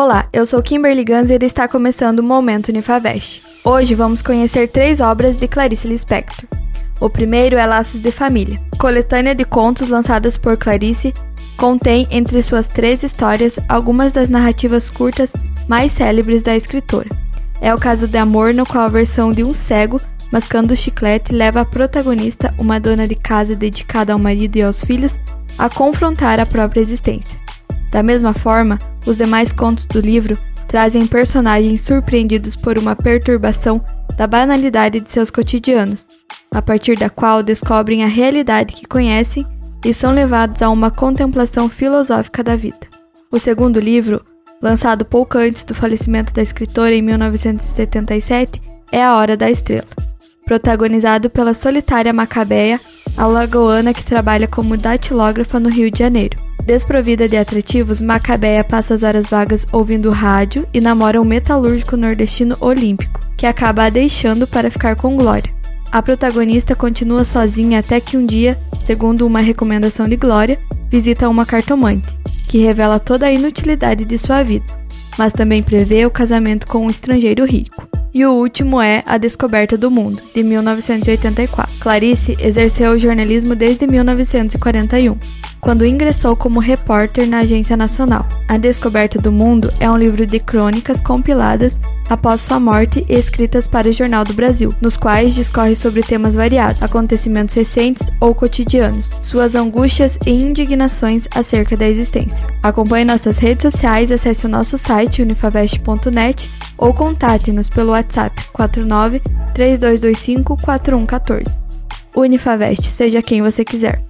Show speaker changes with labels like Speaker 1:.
Speaker 1: Olá, eu sou Kimberly Ganzer e está começando o Momento Unifavest. Hoje vamos conhecer três obras de Clarice Lispector. O primeiro é Laços de Família. Coletânea de contos lançadas por Clarice, contém entre suas três histórias algumas das narrativas curtas mais célebres da escritora. É o caso de amor no qual a versão de um cego mascando chiclete leva a protagonista, uma dona de casa dedicada ao marido e aos filhos, a confrontar a própria existência. Da mesma forma, os demais contos do livro trazem personagens surpreendidos por uma perturbação da banalidade de seus cotidianos, a partir da qual descobrem a realidade que conhecem e são levados a uma contemplação filosófica da vida. O segundo livro, lançado pouco antes do falecimento da escritora em 1977, é A Hora da Estrela, protagonizado pela solitária Macabeia, a lagoana que trabalha como datilógrafa no Rio de Janeiro. Desprovida de atrativos, Macabeia passa as horas vagas ouvindo rádio e namora um metalúrgico nordestino olímpico, que acaba a deixando para ficar com Glória. A protagonista continua sozinha até que um dia, segundo uma recomendação de Glória, visita uma cartomante, que revela toda a inutilidade de sua vida, mas também prevê o casamento com um estrangeiro rico. E o último é A Descoberta do Mundo, de 1984. Clarice exerceu o jornalismo desde 1941 quando ingressou como repórter na Agência Nacional. A Descoberta do Mundo é um livro de crônicas compiladas após sua morte e escritas para o Jornal do Brasil, nos quais discorre sobre temas variados, acontecimentos recentes ou cotidianos, suas angústias e indignações acerca da existência. Acompanhe nossas redes sociais, acesse o nosso site unifavest.net ou contate-nos pelo WhatsApp 49 3225 4114. Unifavest, seja quem você quiser.